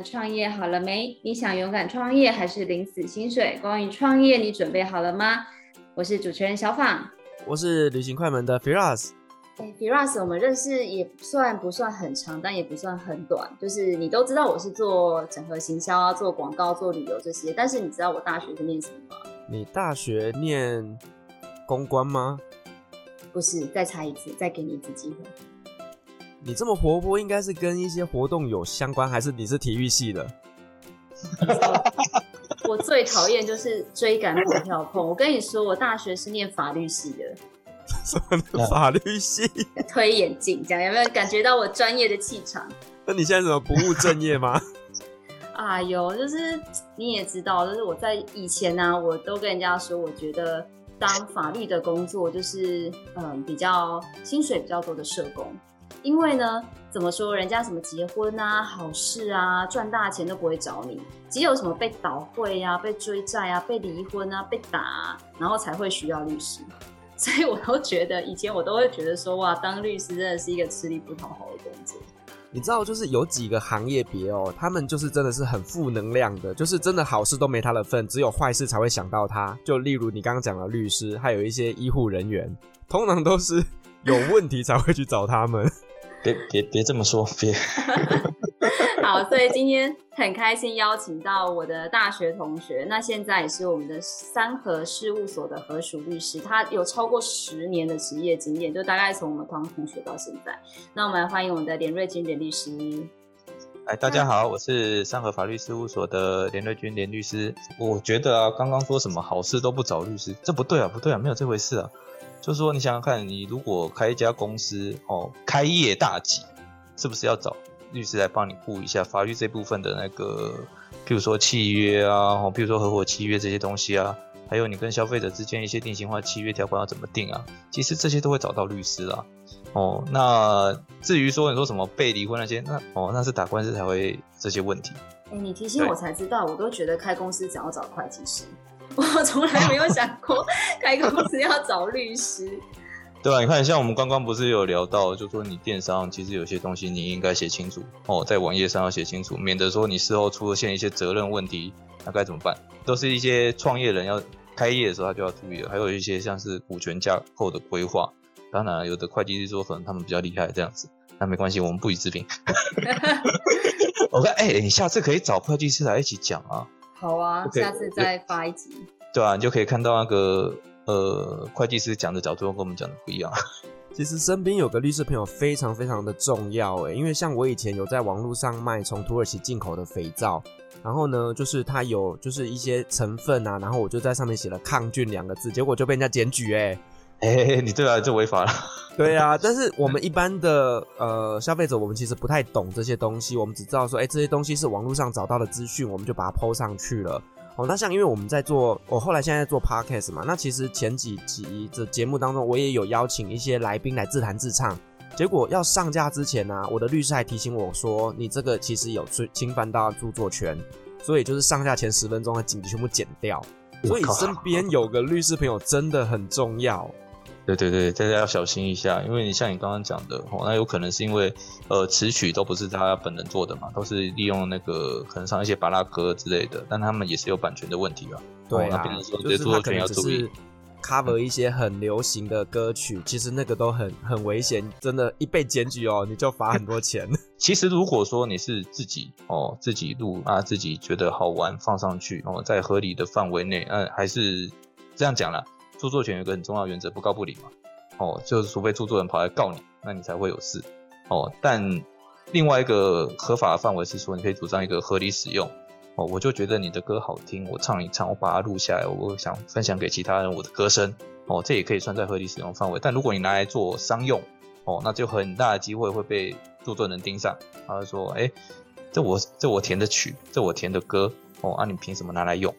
们创业好了没？你想勇敢创业还是领死薪水？关于创业，你准备好了吗？我是主持人小访，我是旅行快门的 Firas。哎，Firas，我们认识也算不算很长，但也不算很短。就是你都知道我是做整合行销啊，做广告、做旅游这些。但是你知道我大学是念什么吗？你大学念公关吗？不是，再猜一次，再给你一次机会。你这么活泼，应该是跟一些活动有相关，还是你是体育系的？我最讨厌就是追赶跑跳碰。我跟你说，我大学是念法律系的。什么法律系？推眼镜，这样有没有感觉到我专业的气场？那你现在怎么不务正业吗？哎呦，就是你也知道，就是我在以前呢、啊，我都跟人家说，我觉得当法律的工作就是嗯比较薪水比较多的社工。因为呢，怎么说，人家什么结婚啊、好事啊、赚大钱都不会找你，只有什么被倒会啊、被追债啊、被离婚啊、被打，然后才会需要律师。所以我都觉得，以前我都会觉得说，哇，当律师真的是一个吃力不讨好的工作。你知道，就是有几个行业别哦，他们就是真的是很负能量的，就是真的好事都没他的份，只有坏事才会想到他。就例如你刚刚讲的律师，还有一些医护人员，通常都是有问题才会去找他们。别别别这么说，别。好，所以今天很开心邀请到我的大学同学，那现在也是我们的三和事务所的合署律师，他有超过十年的职业经验，就大概从我们刚同学到现在。那我们来欢迎我们的连瑞君连律师。哎，大家好，我是三和法律事务所的连瑞君连律师。我觉得啊，刚刚说什么好事都不找律师，这不对啊，不对啊，没有这回事啊。就是说，你想想看，你如果开一家公司哦，开业大吉，是不是要找律师来帮你顾一下法律这部分的那个，譬如说契约啊，哦，譬如说合伙契约这些东西啊，还有你跟消费者之间一些定型化契约条款要怎么定啊？其实这些都会找到律师啦。哦，那至于说你说什么被离婚那些，那哦，那是打官司才会这些问题。哎、欸，你提醒我才知道，我都觉得开公司只要找会计师。我从来没有想过开公司要找律师。对啊，你看，像我们刚刚不是有聊到，就说你电商其实有些东西你应该写清楚哦，在网页上要写清楚，免得说你事后出现一些责任问题，那该怎么办？都是一些创业人要开业的时候他就要注意了。还有一些像是股权架构的规划，当然有的会计师说可能他们比较厉害这样子，那没关系，我们不予置评。我看，哎、欸，你下次可以找会计师来一起讲啊。好啊，okay, 下次再发一集。对啊，你就可以看到那个呃，会计师讲的角度跟我们讲的不一样。其实身边有个律师朋友非常非常的重要诶，因为像我以前有在网络上卖从土耳其进口的肥皂，然后呢，就是它有就是一些成分啊，然后我就在上面写了抗菌两个字，结果就被人家检举诶。哎，你对啊，就违法了。对啊，但是我们一般的呃消费者，我们其实不太懂这些东西，我们只知道说，哎，这些东西是网络上找到的资讯，我们就把它 po 上去了。哦，那像因为我们在做，我后来现在在做 podcast 嘛，那其实前几集的节目当中，我也有邀请一些来宾来自弹自唱，结果要上架之前呢、啊，我的律师还提醒我说，你这个其实有侵侵犯到著作权，所以就是上架前十分钟的紧急全部剪掉。所以身边有个律师朋友真的很重要。对对对，大家要小心一下，因为你像你刚刚讲的哦，那有可能是因为呃词曲都不是他本人做的嘛，都是利用那个可能唱一些巴拉歌之类的，但他们也是有版权的问题啊。对啊，变成说就是他可能只是 cover 一些很流行的歌曲，嗯、其实那个都很很危险，真的，一被检举哦，你就罚很多钱。其实如果说你是自己哦自己录啊，自己觉得好玩放上去哦，在合理的范围内，嗯、啊，还是这样讲啦。著作权有个很重要原则，不告不理嘛。哦，就是除非著作人跑来告你，那你才会有事。哦，但另外一个合法的范围是说，你可以主张一个合理使用。哦，我就觉得你的歌好听，我唱一唱，我把它录下来，我想分享给其他人我的歌声。哦，这也可以算在合理使用范围。但如果你拿来做商用，哦，那就很大的机会会被著作人盯上。他会说，哎、这我这我填的曲，这我填的歌，哦，啊，你凭什么拿来用？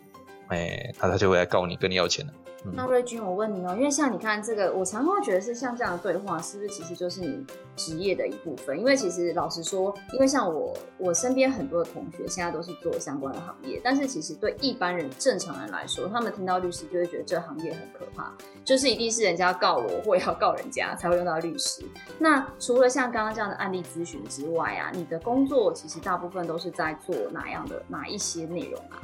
哎、欸，那他就会来告你，跟你要钱了。那瑞君，我问你哦、因为像你看这个，我常常会觉得是像这样的对话，是不是其实就是你职业的一部分？因为其实老实说，因为像我，我身边很多的同学现在都是做相关的行业，但是其实对一般人、正常人来说，他们听到律师就会觉得这行业很可怕，就是一定是人家告我或要告人家才会用到律师。那除了像刚刚这样的案例咨询之外啊，你的工作其实大部分都是在做哪样的哪一些内容啊？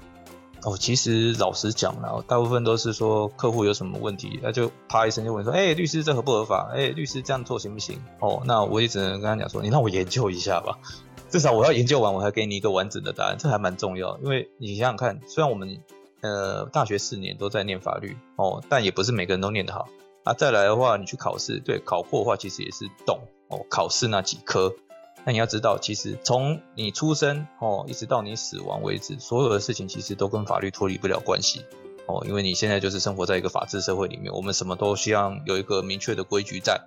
哦，其实老实讲了，大部分都是说客户有什么问题，那就啪一声就问说：“哎、律师这合不合法？哎、律师这样做行不行？”哦，那我也只能跟他讲说：“你让我研究一下吧，至少我要研究完，我才给你一个完整的答案，这还蛮重要。因为你想想看，虽然我们呃大学四年都在念法律哦，但也不是每个人都念得好。啊，再来的话，你去考试，对，考过的话，其实也是懂哦，考试那几科。”那你要知道，其实从你出生哦，一直到你死亡为止，所有的事情其实都跟法律脱离不了关系哦，因为你现在就是生活在一个法治社会里面，我们什么都需要有一个明确的规矩在，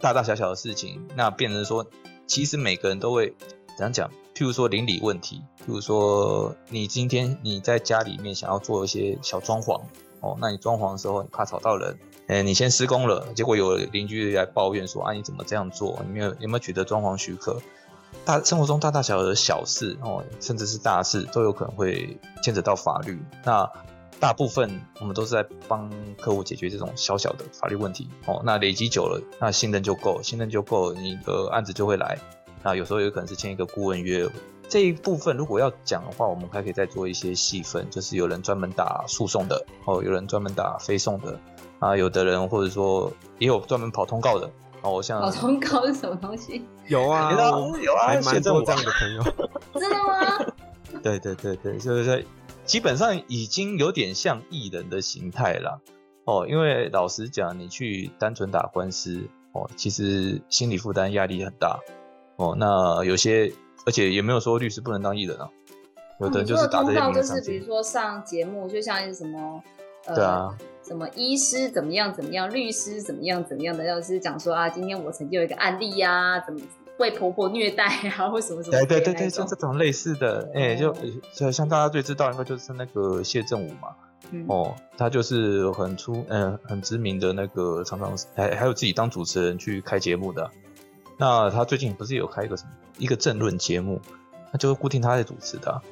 大大小小的事情，那变成说，其实每个人都会怎样讲？譬如说邻里问题，譬如说你今天你在家里面想要做一些小装潢哦，那你装潢的时候你怕吵到人。哎，你先施工了，结果有邻居来抱怨说：“啊，你怎么这样做？你没有有没有取得装潢许可？”大生活中大大小小的小事哦，甚至是大事，都有可能会牵扯到法律。那大部分我们都是在帮客户解决这种小小的法律问题哦。那累积久了，那信任就够，信任就够，你的案子就会来。那有时候有可能是签一个顾问约。这一部分如果要讲的话，我们还可以再做一些细分，就是有人专门打诉讼的哦，有人专门打非讼的。啊，有的人或者说也有专门跑通告的哦，像跑通告是什么东西？有啊，有啊，还蛮多这样的朋友。真的吗？对对对对，就是基本上已经有点像艺人的形态了哦。因为老实讲，你去单纯打官司哦，其实心理负担压力很大哦。那有些，而且也没有说律师不能当艺人啊。有的人就是打这些名就是比如说上节目，就像是什么，呃、对啊。什么医师怎么样怎么样，律师怎么样怎么样的，要是讲说啊，今天我曾经有一个案例呀、啊，怎么被婆婆虐待啊，或什么什么。对对对对，像这种类似的，哎、欸，就就像大家最知道应该就是那个谢振武嘛，嗯、哦，他就是很出嗯、呃、很知名的那个，常常还还有自己当主持人去开节目的。那他最近不是有开一个什么一个政论节目，那就是固定他在主持的、啊。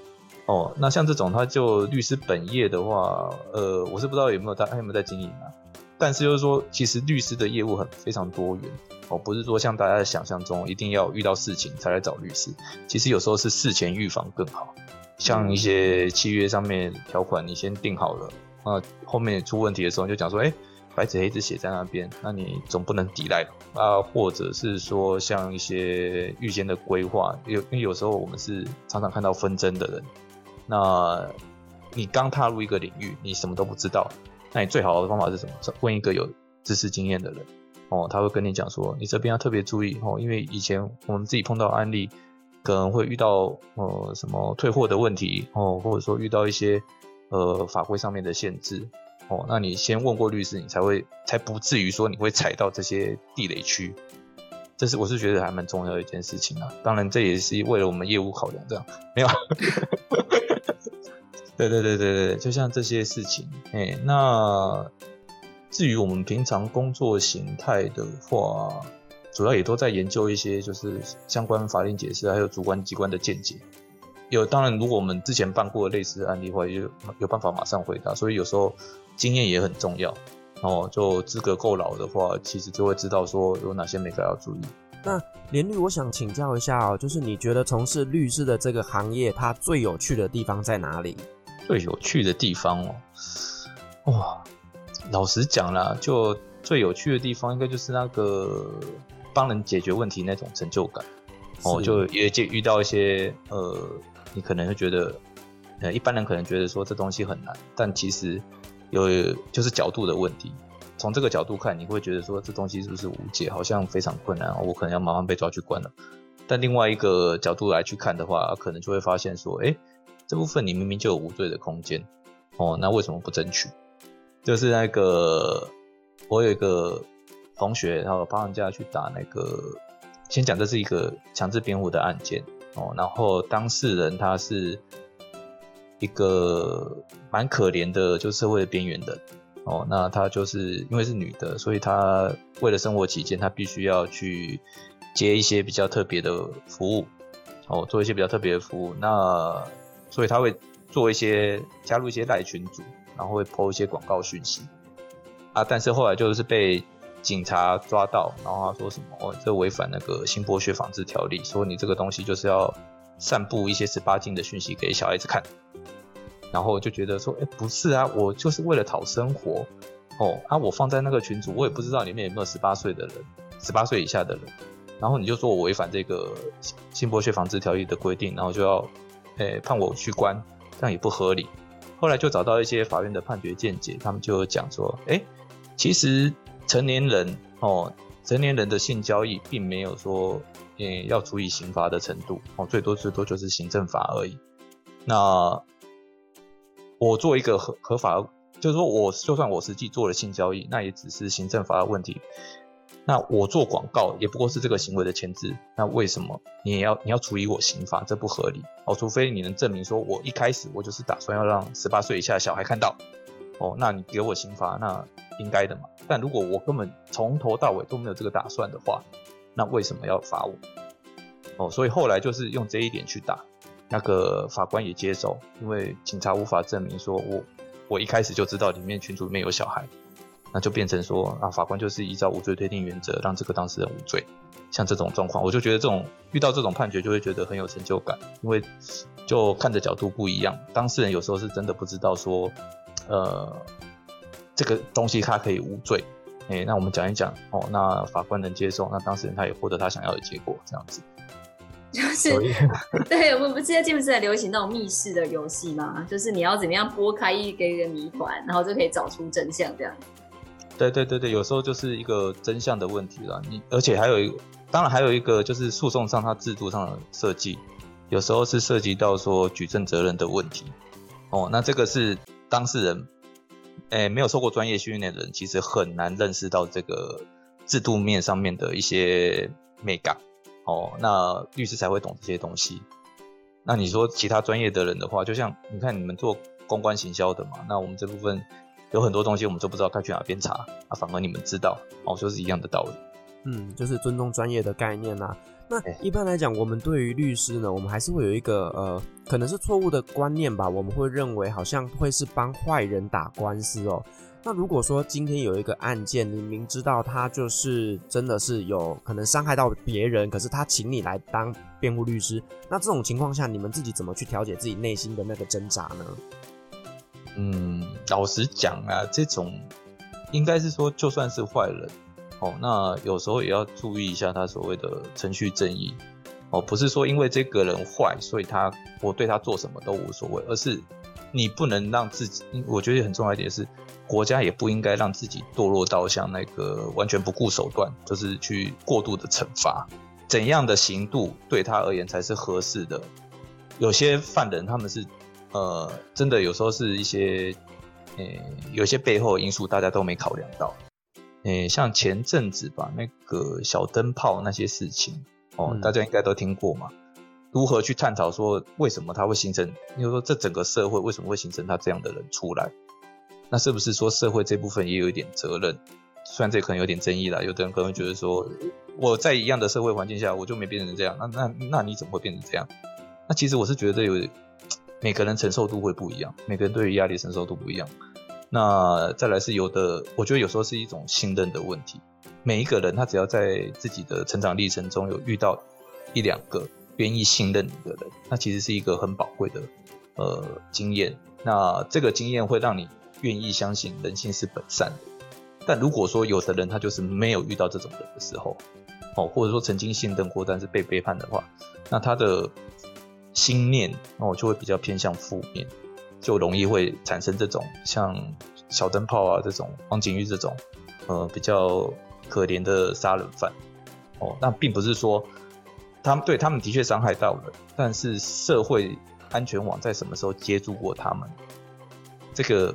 哦，那像这种，他就律师本业的话，呃，我是不知道有没有他，他有没有在经营啊？但是就是说，其实律师的业务很非常多元，哦，不是说像大家的想象中，一定要遇到事情才来找律师。其实有时候是事前预防更好，像一些契约上面条款你先定好了，那后面出问题的时候就讲说，哎，白纸黑字写在那边，那你总不能抵赖啊？或者是说像一些预先的规划，有因为有时候我们是常常看到纷争的人。那你刚踏入一个领域，你什么都不知道，那你最好的方法是什么？问一个有知识经验的人哦，他会跟你讲说，你这边要特别注意哦，因为以前我们自己碰到案例，可能会遇到呃什么退货的问题哦，或者说遇到一些呃法规上面的限制哦，那你先问过律师，你才会才不至于说你会踩到这些地雷区。这是我是觉得还蛮重要的一件事情啊，当然这也是为了我们业务考量，这样没有。对对对对对，就像这些事情，哎，那至于我们平常工作形态的话，主要也都在研究一些就是相关法令解释，还有主观机关的见解。有，当然如果我们之前办过类似案例的话，也有有办法马上回答。所以有时候经验也很重要。哦，就资格够老的话，其实就会知道说有哪些眉角要注意。那连律，我想请教一下哦，就是你觉得从事律师的这个行业，它最有趣的地方在哪里？最有趣的地方哦，哇，老实讲啦，就最有趣的地方应该就是那个帮人解决问题那种成就感哦，就也就遇到一些呃，你可能会觉得呃，一般人可能觉得说这东西很难，但其实有就是角度的问题，从这个角度看，你会觉得说这东西是不是无解，好像非常困难，我可能要马上被抓去关了。但另外一个角度来去看的话，可能就会发现说，哎。这部分你明明就有无罪的空间，哦，那为什么不争取？就是那个我有一个同学，然后帮人家去打那个，先讲这是一个强制辩护的案件，哦，然后当事人他是一个蛮可怜的，就社会的边缘人，哦，那她就是因为是女的，所以她为了生活起见，她必须要去接一些比较特别的服务，哦，做一些比较特别的服务。那所以他会做一些加入一些赖群组，然后会 po 一些广告讯息啊。但是后来就是被警察抓到，然后他说什么哦，这违反那个性剥削防治条例，说你这个东西就是要散布一些十八禁的讯息给小孩子看。然后就觉得说，哎，不是啊，我就是为了讨生活，哦，啊，我放在那个群组，我也不知道里面有没有十八岁的人，十八岁以下的人。然后你就说我违反这个性剥削防治条例的规定，然后就要，诶，判我去关，这样也不合理。后来就找到一些法院的判决见解，他们就讲说，哎，其实成年人，哦，成年人的性交易并没有说，诶，要处以刑罚的程度，哦，最多最多就是行政法而已。那我做一个合合法，就是说我就算我实际做了性交易，那也只是行政法的问题。那我做广告也不过是这个行为的前置，那为什么你也要你要处以我刑罚？这不合理哦。除非你能证明说我一开始我就是打算要让十八岁以下的小孩看到哦，那你给我刑罚那应该的嘛。但如果我根本从头到尾都没有这个打算的话，那为什么要罚我？哦，所以后来就是用这一点去打。那个法官也接受，因为警察无法证明说我我一开始就知道里面群组里面有小孩，那就变成说啊，法官就是依照无罪推定原则让这个当事人无罪。像这种状况，我就觉得这种遇到这种判决就会觉得很有成就感，因为就看的角度不一样。当事人有时候是真的不知道说，呃，这个东西他可以无罪，哎、欸，那我们讲一讲哦，那法官能接受，那当事人他也获得他想要的结果，这样子。就是，对，我们不是在近不是在流行那种密室的游戏吗？就是你要怎么样拨开一个一个谜团，然后就可以找出真相这样。对对对对，有时候就是一个真相的问题啦。你而且还有一个，当然还有一个就是诉讼上它制度上的设计，有时候是涉及到说举证责任的问题。哦，那这个是当事人，诶，没有受过专业训练的人，其实很难认识到这个制度面上面的一些美感。哦，那律师才会懂这些东西。那你说其他专业的人的话，就像你看你们做公关行销的嘛，那我们这部分有很多东西我们都不知道该去哪边查，啊，反而你们知道，哦，就是一样的道理。嗯，就是尊重专业的概念啊。那一般来讲，我们对于律师呢，我们还是会有一个呃，可能是错误的观念吧，我们会认为好像会是帮坏人打官司哦。那如果说今天有一个案件，你明知道他就是真的是有可能伤害到别人，可是他请你来当辩护律师，那这种情况下，你们自己怎么去调节自己内心的那个挣扎呢？嗯，老实讲啊，这种应该是说，就算是坏人，哦，那有时候也要注意一下他所谓的程序正义，哦，不是说因为这个人坏，所以他我对他做什么都无所谓，而是你不能让自己，我觉得很重要一点是。国家也不应该让自己堕落到像那个完全不顾手段，就是去过度的惩罚。怎样的刑度对他而言才是合适的？有些犯人他们是，呃，真的有时候是一些，呃，有些背后的因素大家都没考量到。诶，像前阵子吧，那个小灯泡那些事情，哦，大家应该都听过嘛。如何去探讨说为什么他会形成？比如说这整个社会为什么会形成他这样的人出来？那是不是说社会这部分也有一点责任？虽然这可能有点争议啦，有的人可能觉得说，我在一样的社会环境下，我就没变成这样，那那那你怎么会变成这样？那其实我是觉得有每个人承受度会不一样，每个人对于压力承受度不一样。那再来是有的，我觉得有时候是一种信任的问题。每一个人他只要在自己的成长历程中有遇到一两个愿意信任你的人，那其实是一个很宝贵的呃经验。那这个经验会让你。愿意相信人性是本善的，但如果说有的人他就是没有遇到这种人的时候，哦，或者说曾经信任过但是被背叛的话，那他的心念那我就会比较偏向负面，就容易会产生这种像小灯泡啊这种黄景玉这种呃比较可怜的杀人犯哦，那并不是说他们对他们的确伤害到了，但是社会安全网在什么时候接住过他们？这个。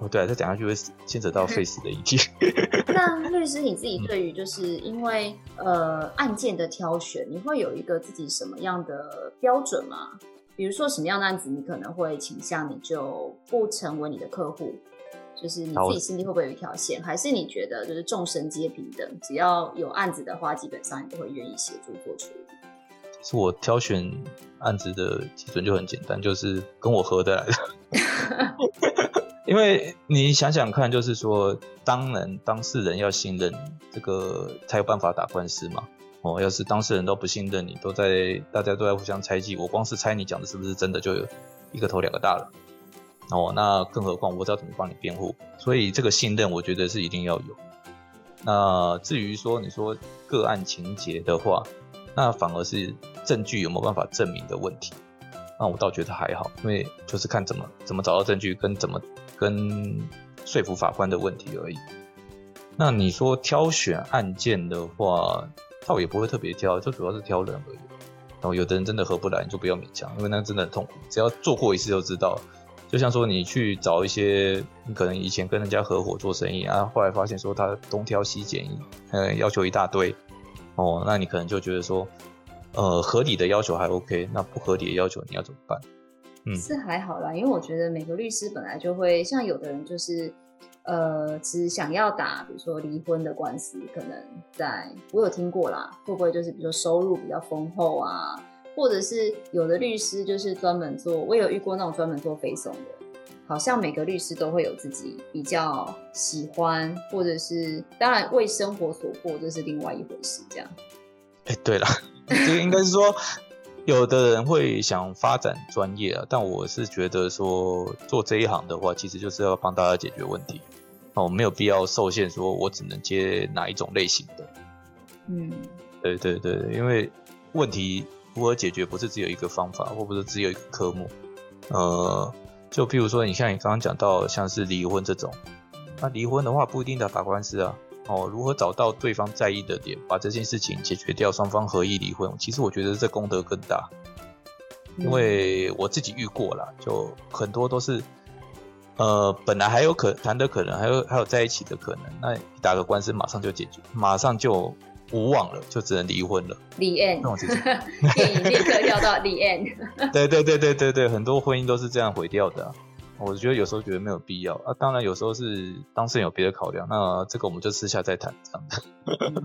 哦，对啊，再讲下去会牵扯到 face 的议题。那律师你自己对于就是因为呃案件的挑选，你会有一个自己什么样的标准吗？比如说什么样的案子你可能会倾向你就不成为你的客户，就是你自己心里会不会有一条线，还是你觉得就是众生皆平等，只要有案子的话，基本上你都会愿意协助做处理？是我挑选案子的基准就很简单，就是跟我合得来的。因为你想想看，就是说，当然当事人要信任这个，才有办法打官司嘛。哦，要是当事人都不信任你，都在大家都在互相猜忌，我光是猜你讲的是不是真的，就有一个头两个大了。哦，那更何况我知道怎么帮你辩护，所以这个信任我觉得是一定要有。那至于说你说个案情节的话，那反而是证据有没有办法证明的问题。那我倒觉得还好，因为就是看怎么怎么找到证据，跟怎么跟说服法官的问题而已。那你说挑选案件的话，倒也不会特别挑，就主要是挑人而已。然后有的人真的合不来，你就不要勉强，因为那真的很痛苦。只要做过一次就知道。就像说，你去找一些，你可能以前跟人家合伙做生意啊，后来发现说他东挑西拣，呃，要求一大堆，哦，那你可能就觉得说，呃，合理的要求还 OK，那不合理的要求你要怎么办？嗯，是还好啦，因为我觉得每个律师本来就会，像有的人就是，呃，只想要打，比如说离婚的官司，可能在我有听过啦，会不会就是比如说收入比较丰厚啊？或者是有的律师就是专门做，我有遇过那种专门做非讼的，好像每个律师都会有自己比较喜欢，或者是当然为生活所迫，这是另外一回事。这样，哎、欸，对了，这个应该是说，有的人会想发展专业啊，但我是觉得说做这一行的话，其实就是要帮大家解决问题，哦，没有必要受限，说我只能接哪一种类型的。嗯，对对对，因为问题。如何解决不是只有一个方法，或不是只有一个科目，呃，就譬如说，你像你刚刚讲到像是离婚这种，那离婚的话不一定得打官司啊，哦，如何找到对方在意的点，把这件事情解决掉，双方合意离婚，其实我觉得这功德更大，因为我自己遇过了，就很多都是，呃，本来还有可谈的可能，还有还有在一起的可能，那你打个官司马上就解决，马上就。无望了，就只能离婚了。The end，电影立刻跳到 The end。对对对对对对，很多婚姻都是这样毁掉的啊。我觉得有时候觉得没有必要啊。当然有时候是当事人有别的考量，那这个我们就私下再谈这样的。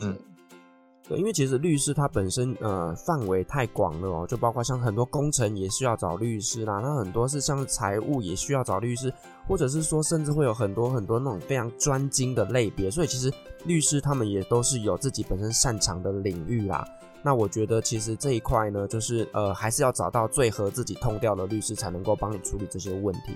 嗯。对，因为其实律师他本身呃范围太广了哦，就包括像很多工程也需要找律师啦，那很多是像财务也需要找律师，或者是说甚至会有很多很多那种非常专精的类别，所以其实律师他们也都是有自己本身擅长的领域啦。那我觉得其实这一块呢，就是呃还是要找到最合自己痛调的律师，才能够帮你处理这些问题。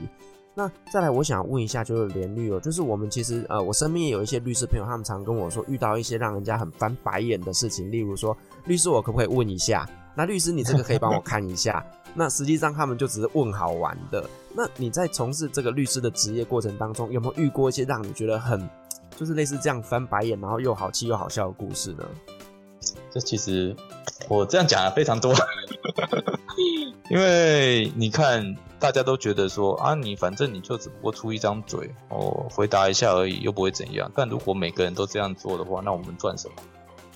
那再来，我想问一下，就是连律哦，就是我们其实呃，我身边也有一些律师朋友，他们常跟我说，遇到一些让人家很翻白眼的事情，例如说，律师我可不可以问一下？那律师你这个可以帮我看一下？那实际上他们就只是问好玩的。那你在从事这个律师的职业过程当中，有没有遇过一些让你觉得很，就是类似这样翻白眼，然后又好气又好笑的故事呢？这其实我这样讲了非常多，因为你看。大家都觉得说啊，你反正你就只不过出一张嘴哦，回答一下而已，又不会怎样。但如果每个人都这样做的话，那我们赚什么？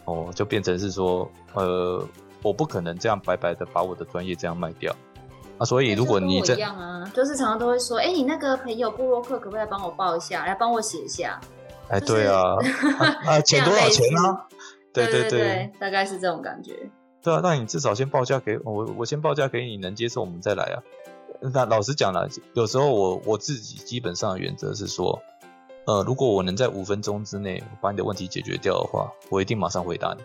哦，就变成是说，呃，我不可能这样白白的把我的专业这样卖掉啊。所以如果你这样啊，就是常常都会说，哎、欸，你那个朋友布洛克可不可以来帮我报一下，来帮我写一下？哎，对 啊，啊，钱多少钱呢、啊？对对对，对，对，大概是这种感觉。对啊，那你至少先报价给我，我先报价给你，能接受我们再来啊。那老实讲了，有时候我我自己基本上原则是说，呃，如果我能在五分钟之内把你的问题解决掉的话，我一定马上回答你。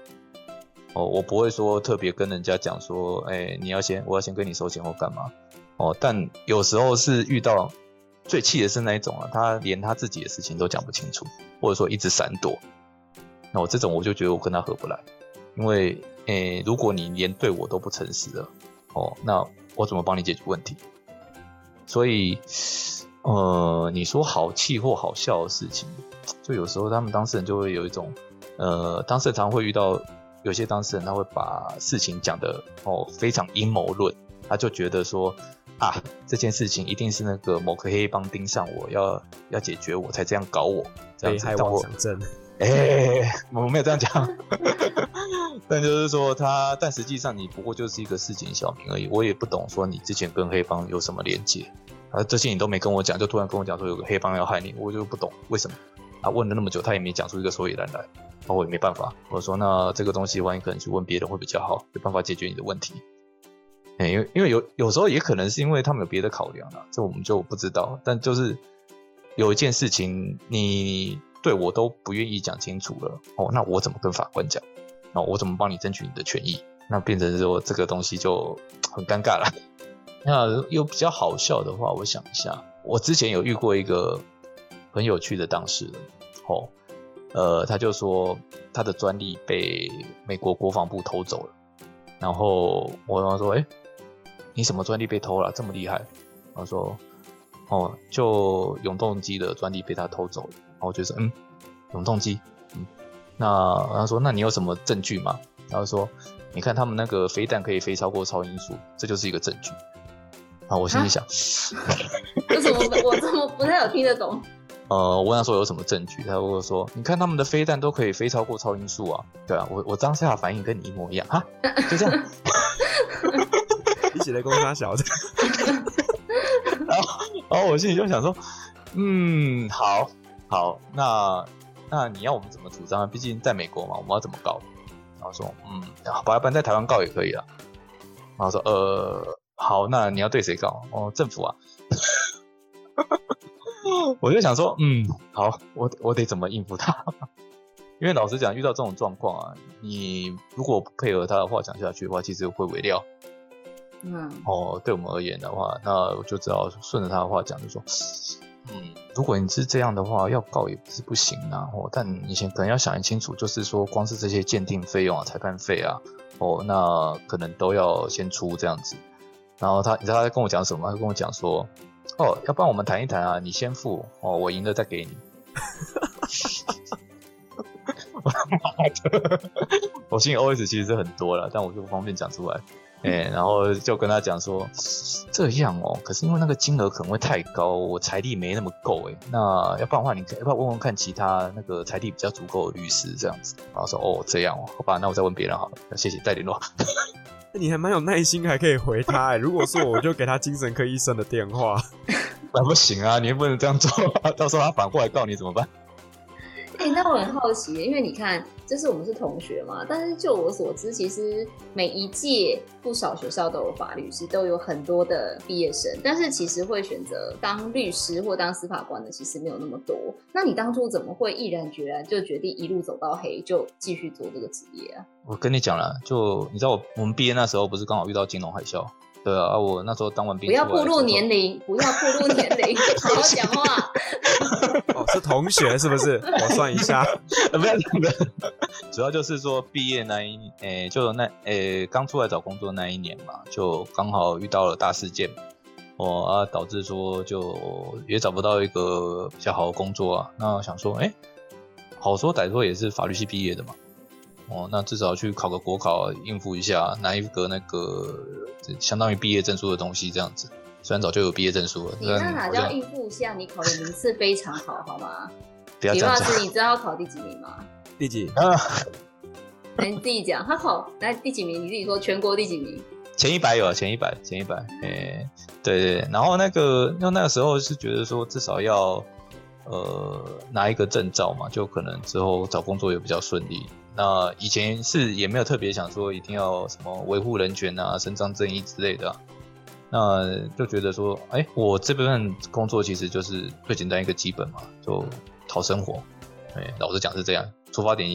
哦，我不会说特别跟人家讲说，哎、你要先，我要先跟你收钱或干嘛。哦，但有时候是遇到最气的是那一种啊，他连他自己的事情都讲不清楚，或者说一直闪躲。那我这种我就觉得我跟他合不来，因为，哎、欸，如果你连对我都不诚实了，哦，那我怎么帮你解决问题？所以，呃，你说好气或好笑的事情，就有时候他们当事人就会有一种，呃，当事人常会遇到有些当事人他会把事情讲得哦非常阴谋论，他就觉得说啊这件事情一定是那个某个黑帮盯上我要要解决我才这样搞我，这样子。哎、欸，我没有这样讲，但就是说他，但实际上你不过就是一个市井小民而已。我也不懂说你之前跟黑帮有什么连接，啊，这些你都没跟我讲，就突然跟我讲说有个黑帮要害你，我就不懂为什么。他问了那么久，他也没讲出一个所以然来，那我也没办法。我说那这个东西万一，可能去问别人会比较好，有办法解决你的问题。哎，因为因为有有时候也可能是因为他们有别的考量啊，这我们就不知道。但就是有一件事情，你对我都不愿意讲清楚了哦，那我怎么跟法官讲？那我怎么帮你争取你的权益？那变成说这个东西就很尴尬了。那又比较好笑的话，我想一下，我之前有遇过一个很有趣的当事人。哦，呃，他就说他的专利被美国国防部偷走了，然后我跟他说，哎，你什么专利被偷了？这么厉害？他说，哦，就永动机的专利被他偷走了。然后我就说，嗯，永动机，那他说，那你有什么证据吗？然后说，你看他们那个飞弹可以飞超过超音速，这就是一个证据。然后我心里想，为什么我怎么不太有听得懂？呃，我问他说有什么证据，他跟我说，你看他们的飞弹都可以飞超过超音速啊，对啊，我我当下的反应跟你一模一样哈，就这样，一起来攻他小子，然后然后我心里就想说，嗯，好，好，那那你要我们怎么主张啊？毕竟在美国嘛，我们要怎么告？然后说，嗯，好吧，不然在台湾告也可以啊。然后说，呃，好，那你要对谁告？哦，政府啊。我就想说，嗯，好，我我得怎么应付他？因为老实讲，遇到这种状况啊，你如果不配合他的话讲下去的话，其实会违掉。嗯，哦，对我们而言的话，那我就只好顺着他的话讲，就说，嗯，如果你是这样的话，要告也不是不行啊。哦，但你先可能要想清楚，就是说，光是这些鉴定费用啊、裁判费啊，哦，那可能都要先出这样子。然后他，你知道他在跟我讲什么？他跟我讲说。哦，要不然我们谈一谈啊，你先付哦，我赢了再给你。我妈的，我心里 OS 其实是很多了，但我就不方便讲出来。哎、欸，然后就跟他讲说，这样哦，可是因为那个金额可能会太高，我财力没那么够哎。那要不然的话，你可要不要问问看其他那个财力比较足够的律师这样子？然后说哦，这样哦，好吧，那我再问别人好了。谢谢，再联络。你还蛮有耐心，还可以回他哎。如果说我就给他精神科医生的电话，那 不行啊，你也不能这样做啊，到时候他反过来告你怎么办？哎、欸，那我很好奇，因为你看，就是我们是同学嘛。但是就我所知，其实每一届不少学校都有法律师，都有很多的毕业生。但是其实会选择当律师或当司法官的，其实没有那么多。那你当初怎么会毅然决然就决定一路走到黑，就继续做这个职业啊？我跟你讲了，就你知道我我们毕业那时候不是刚好遇到金融海啸？对啊，我那时候当完兵，不要暴露年龄，不要暴露年龄，好好讲话。哦，是同学是不是？我算一下，不要讲的。主要就是说毕业那一，诶、欸，就那，诶、欸，刚出来找工作那一年嘛，就刚好遇到了大事件，哦啊，导致说就也找不到一个比较好的工作啊。那想说，哎、欸，好说歹说也是法律系毕业的嘛。哦，那至少去考个国考应付一下，拿一个那个相当于毕业证书的东西，这样子。虽然早就有毕业证书了，你那哪叫应付一下？你考的名次非常好，好吗？不要这样讲。你知道他考第几名吗？第几？啊？来，你自己讲，他考来第几名？你自己说，全国第几名？前一百有啊，前一百，前一百。哎、欸，对对对。然后那个，那那个时候是觉得说，至少要呃拿一个证照嘛，就可能之后找工作也比较顺利。那以前是也没有特别想说一定要什么维护人权啊、伸张正义之类的、那就觉得说，哎、我这部分工作其实就是最简单一个基本嘛，就讨生活。哎、老实讲是这样，出发点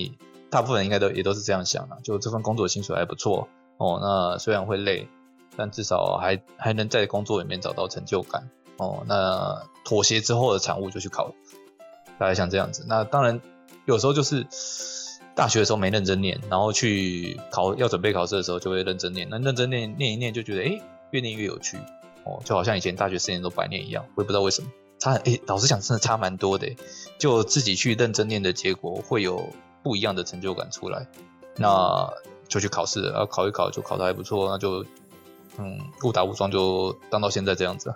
大部分应该都也都是这样想的，就这份工作薪水还不错哦。那虽然会累，但至少还还能在工作里面找到成就感哦。那妥协之后的产物就去考，大概像这样子。那当然有时候就是。大学的时候没认真念，然后去考要准备考试的时候就会认真念。那认真念念一念就觉得，哎，越念越有趣哦，就好像以前大学四年都白念一样。我也不知道为什么差，哎，老实讲真的差蛮多的。就自己去认真念的结果会有不一样的成就感出来。那就去考试，然后考一考就考得还不错，那就嗯误打误撞就当到现在这样子。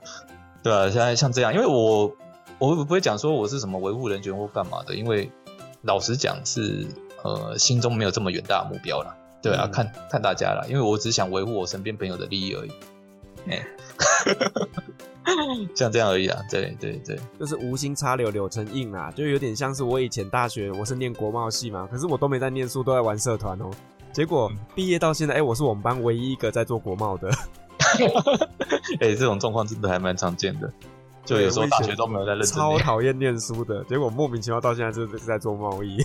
对啊，现在像这样，因为我我不会讲说我是什么维护人权或干嘛的，因为老实讲是。呃，心中没有这么远大的目标了，对啊，嗯、看看大家了，因为我只想维护我身边朋友的利益而已。哎、欸，像这样而已啊。对对对，就是无心插柳柳成荫啊，就有点像是我以前大学我是念国贸系嘛，可是我都没在念书，都在玩社团哦。结果毕业到现在，哎、欸，我是我们班唯一一个在做国贸的。哎、欸，这种状况真的还蛮常见的。就有时候大学都没有在认真，超讨厌念书的，结果莫名其妙到现在就是在做贸易。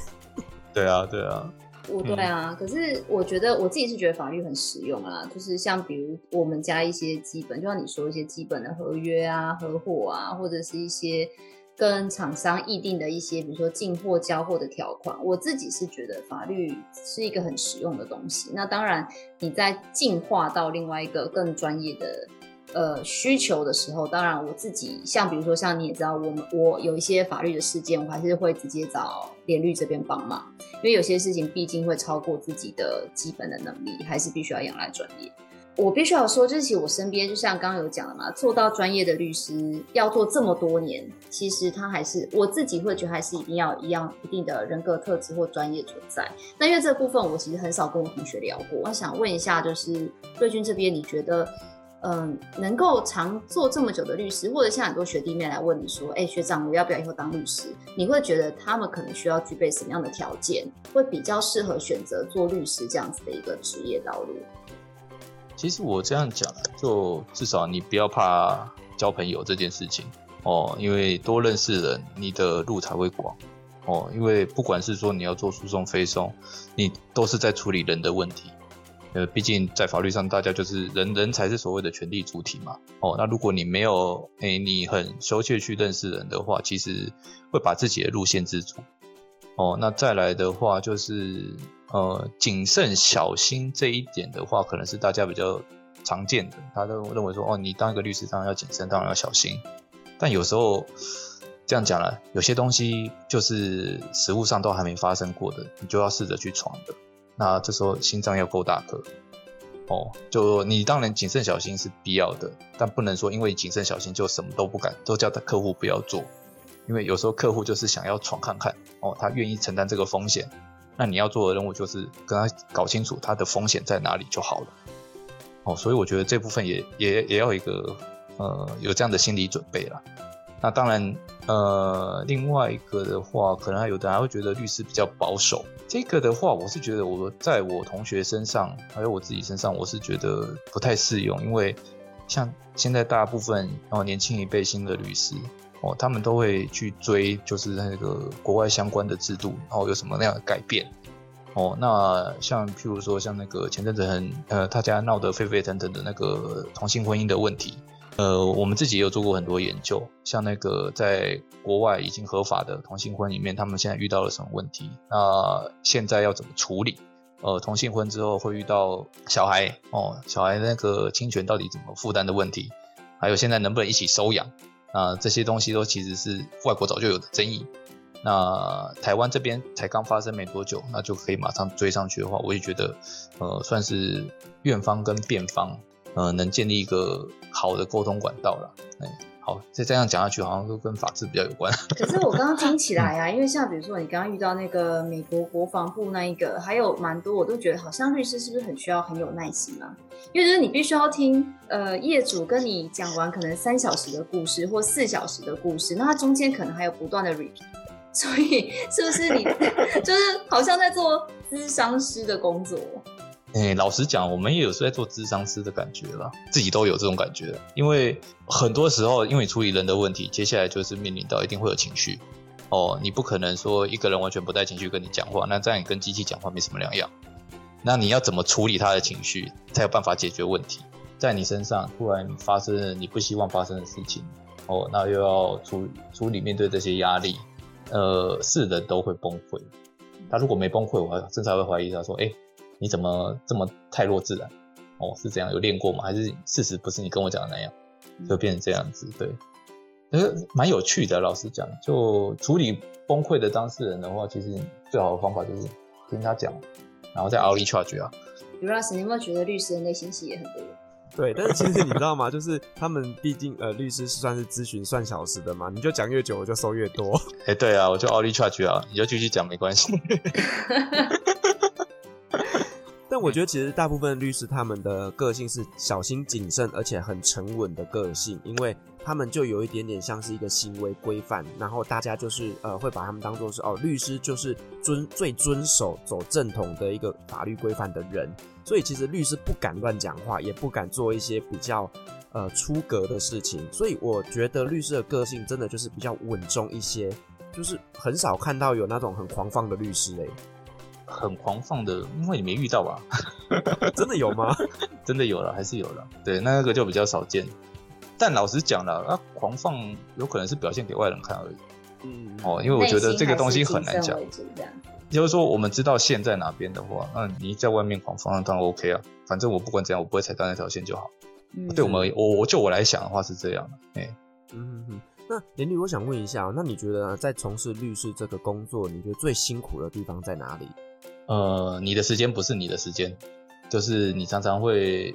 对啊，对啊。我对啊，可是我觉得我自己是觉得法律很实用啊，就是像比如我们家一些基本，就像你说一些基本的合约啊、合伙啊，或者是一些跟厂商议定的一些，比如说进货交货的条款，我自己是觉得法律是一个很实用的东西。那当然，你在进化到另外一个更专业的。呃，需求的时候，当然我自己像比如说像你也知道，我们我有一些法律的事件，我还是会直接找联律这边帮忙，因为有些事情毕竟会超过自己的基本的能力，还是必须要仰赖专业。我必须要说，就是其实我身边就像刚刚有讲的嘛，做到专业的律师要做这么多年，其实他还是我自己会觉得还是一定要一样一定的人格特质或专业存在。那因为这部分我其实很少跟我同学聊过，我想问一下，就是瑞君这边你觉得？嗯，能够常做这么久的律师，或者像很多学弟妹来问你说：“哎、学长，我要不要以后当律师？”你会觉得他们可能需要具备什么样的条件，会比较适合选择做律师这样子的一个职业道路？其实我这样讲，就至少你不要怕交朋友这件事情哦，因为多认识人，你的路才会广哦。因为不管是说你要做诉讼、非讼，你都是在处理人的问题。呃，毕竟在法律上，大家就是人人才是所谓的权利主体嘛。哦，那如果你没有，哎、你很羞怯去认识人的话，其实会把自己的路限制住。哦，那再来的话就是，呃，谨慎小心这一点的话，可能是大家比较常见的。他都认为说，哦，你当一个律师当然要谨慎，当然要小心。但有时候这样讲了，有些东西就是实务上都还没发生过的，你就要试着去闯的。那这时候心脏要够大颗哦，就你当然谨慎小心是必要的，但不能说因为谨慎小心就什么都不敢，都叫他客户不要做，因为有时候客户就是想要闯看看哦，他愿意承担这个风险，那你要做的任务就是跟他搞清楚他的风险在哪里就好了哦，所以我觉得这部分也也也要一个呃有这样的心理准备啦。那当然呃另外一个的话，可能还有的人还会觉得律师比较保守。这个的话，我是觉得我在我同学身上，还有我自己身上，我是觉得不太适用，因为像现在大部分哦年轻一辈新的律师哦，他们都会去追就是那个国外相关的制度，然后有什么那样的改变哦。那像譬如说像那个前阵子很呃大家闹得沸沸腾腾的那个同性婚姻的问题。呃，我们自己也有做过很多研究，像那个在国外已经合法的同性婚里面，他们现在遇到了什么问题？那现在要怎么处理？呃，同性婚之后会遇到小孩哦，小孩那个侵权到底怎么负担的问题？还有现在能不能一起收养？啊，这些东西都其实是外国早就有的争议。那台湾这边才刚发生没多久，那就可以马上追上去的话，我也觉得，呃，算是院方跟辩方。呃，能建立一个好的沟通管道了。哎，好，再这样讲下去，好像都跟法治比较有关。可是我刚刚听起 来啊，因为像比如说你刚刚遇到那个美国国防部那一个，还有蛮多，我都觉得好像律师是不是很需要很有耐心啊？因为就是你必须要听呃业主跟你讲完可能三小时的故事或四小时的故事，那他中间可能还有不断的 repeat，所以是不是你 就是好像在做咨商师的工作？哎、老实讲，我们也有时在做咨商师的感觉了，自己都有这种感觉。因为很多时候，因为处理人的问题，接下来就是面临到一定会有情绪。哦，你不可能说一个人完全不带情绪跟你讲话，那这样你跟机器讲话没什么两样。那你要怎么处理他的情绪，才有办法解决问题？在你身上突然发生了你不希望发生的事情，哦，那又要处处理面对这些压力，呃，是人都会崩溃。他如果没崩溃，我还甚至还会怀疑他说，哎、你怎么这么太弱智了？哦，是这样？有练过吗？还是事实不是你跟我讲的那样，就变成这样子？对，呃，蛮有趣的。老实讲，就处理崩溃的当事人的话，其实最好的方法就是听他讲，然后再 early charge 啊。刘老师，你有没有觉得律师的内心戏也很多？对，但是其实你知道吗？就是他们毕竟呃，律师是算是咨询算小时的嘛，你就讲越久，我就收越多。哎、欸，对啊，我就 early charge 啊，你就继续讲没关系。但我觉得其实大部分律师他们的个性是小心谨慎，而且很沉稳的个性，因为他们就有一点点像是一个行为规范，然后大家就是呃会把他们当做是哦，律师就是遵最遵守走正统的一个法律规范的人，所以其实律师不敢乱讲话，也不敢做一些比较呃出格的事情，所以我觉得律师的个性真的就是比较稳重一些，就是很少看到有那种很狂放的律师诶、欸。很狂放的，因为你没遇到吧？真的有吗？真的有了，还是有了。对，那个就比较少见。但老实讲了，啊，狂放有可能是表现给外人看而已。嗯，哦，因为我觉得这个东西很难讲。就是说，我们知道线在哪边的话，那你在外面狂放当然 OK 啊。反正我不管怎样，我不会踩到那条线就好。嗯，对我们，我我就我来想的话是这样的。哎，嗯嗯。那连律，我想问一下，那你觉得在从事律师这个工作，你觉得最辛苦的地方在哪里？呃，你的时间不是你的时间，就是你常常会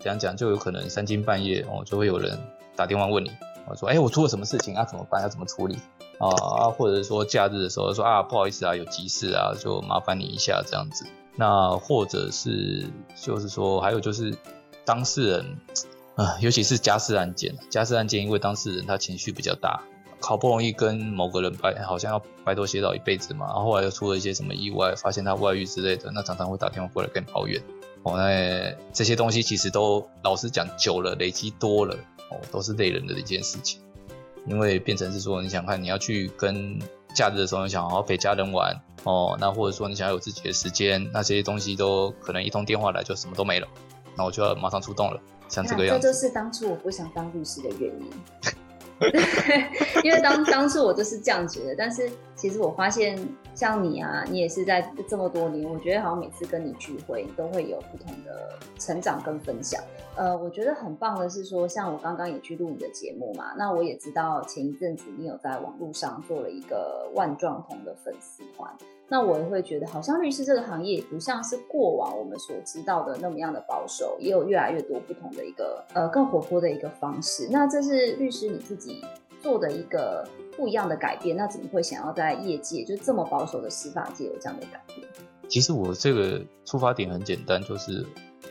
怎样讲，就有可能三更半夜哦，就会有人打电话问你，我说，哎、我出了什么事情啊？怎么办？要怎么处理啊？啊，或者说假日的时候说啊，不好意思啊，有急事啊，就麻烦你一下这样子。那或者是就是说，还有就是当事人啊，尤其是家事案件，家事案件因为当事人他情绪比较大。好不容易跟某个人白，好像要白头偕老一辈子嘛，然后后来又出了一些什么意外，发现他外遇之类的，那常常会打电话过来跟你抱怨。哦，那这些东西其实都老实讲久了，累积多了，哦，都是累人的一件事情。因为变成是说，你想看你要去跟假日的时候，你想好好陪家人玩，哦，那或者说你想要有自己的时间，那这些东西都可能一通电话来就什么都没了，那我就要马上出动了，像这个样子。这就是当初我不想当律师的原因。因为当当初我就是这样觉得，但是其实我发现，像你啊，你也是在这么多年，我觉得好像每次跟你聚会，都会有不同的成长跟分享。呃，我觉得很棒的是说，像我刚刚也去录你的节目嘛，那我也知道前一阵子你有在网络上做了一个万状同的粉丝团。那我也会觉得，好像律师这个行业也不像是过往我们所知道的那么样的保守，也有越来越多不同的一个呃更活泼的一个方式。那这是律师你自己做的一个不一样的改变。那怎么会想要在业界就这么保守的司法界有这样的改变？其实我这个出发点很简单，就是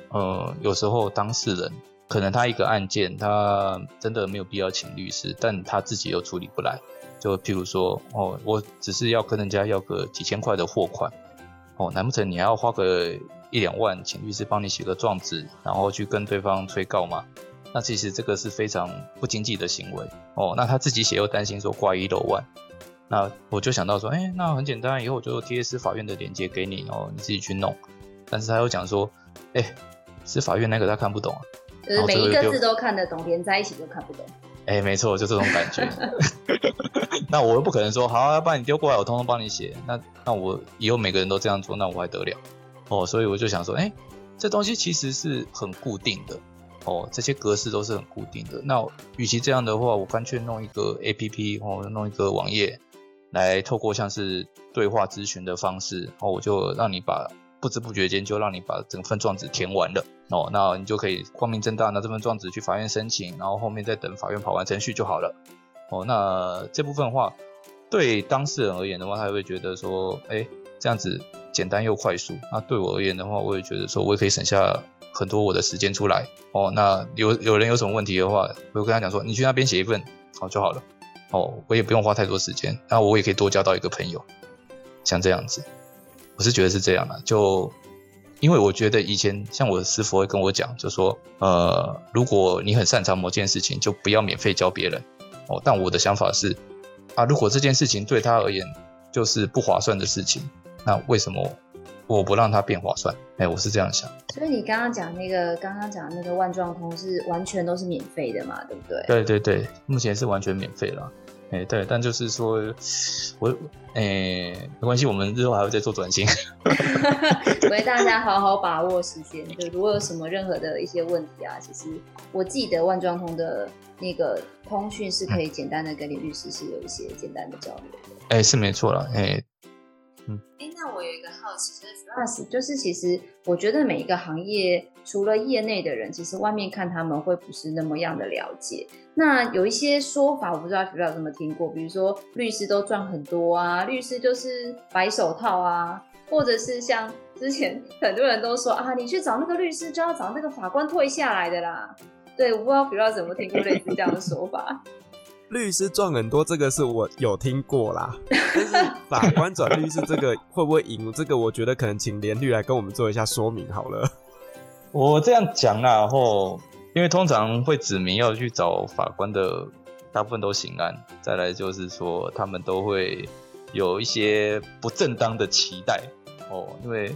呃有时候当事人可能他一个案件他真的没有必要请律师，但他自己又处理不来。就譬如说，哦，我只是要跟人家要个几千块的货款，哦，难不成你还要花个一两万请律师帮你写个状子，然后去跟对方催告吗？那其实这个是非常不经济的行为，哦，那他自己写又担心说挂一漏万，那我就想到说，哎、欸，那很简单，以后我就贴司法院的链接给你，哦，你自己去弄。但是他又讲说，哎、欸，司法院那个他看不懂啊，就是每一个字都看得懂，连在一起都看不懂。哎、欸，没错，就这种感觉。那我又不可能说好，啊，要把你丢过来，我通通帮你写。那那我以后每个人都这样做，那我还得了？哦，所以我就想说，哎、欸，这东西其实是很固定的。哦，这些格式都是很固定的。那与其这样的话，我干脆弄一个 APP，哦，弄一个网页，来透过像是对话咨询的方式，然哦，我就让你把不知不觉间就让你把整份状子填完了。哦，那你就可以光明正大拿这份状子去法院申请，然后后面再等法院跑完程序就好了。哦，那这部分的话，对当事人而言的话，他会觉得说，哎，这样子简单又快速。那对我而言的话，我也觉得说，我也可以省下很多我的时间出来。哦，那有有人有什么问题的话，我会跟他讲说，你去那边写一份，好就好了。哦，我也不用花太多时间，那我也可以多交到一个朋友，像这样子，我是觉得是这样的，就。因为我觉得以前像我的师傅会跟我讲，就说，呃，如果你很擅长某件事情，就不要免费教别人。哦，但我的想法是，啊，如果这件事情对他而言就是不划算的事情，那为什么我不让它变划算？哎，我是这样想。所以你刚刚讲那个，刚刚讲那个万状通是完全都是免费的嘛？对不对？对对对，目前是完全免费了。哎、欸，对，但就是说，我，哎、欸，没关系，我们日后还会再做转型。所以大家好好把握时间。就如果有什么任何的一些问题啊，其实我记得万状通的那个通讯是可以简单的跟你律师是有一些简单的交流的。哎、欸，是没错了，哎、欸，嗯，哎、欸，那我有一个好奇，就是就是其实我觉得每一个行业，除了业内的人，其实外面看他们会不是那么样的了解。那有一些说法，我不知道有没有这么听过，比如说律师都赚很多啊，律师就是白手套啊，或者是像之前很多人都说啊，你去找那个律师就要找那个法官退下来的啦。对，我不知道 Firas 怎么听过类似这样的说法。律师赚很多，这个是我有听过啦。但是法官转律师这个会不会赢？这个我觉得可能请连律来跟我们做一下说明好了。我这样讲啊，然后因为通常会指明要去找法官的，大部分都刑案。再来就是说，他们都会有一些不正当的期待哦，因为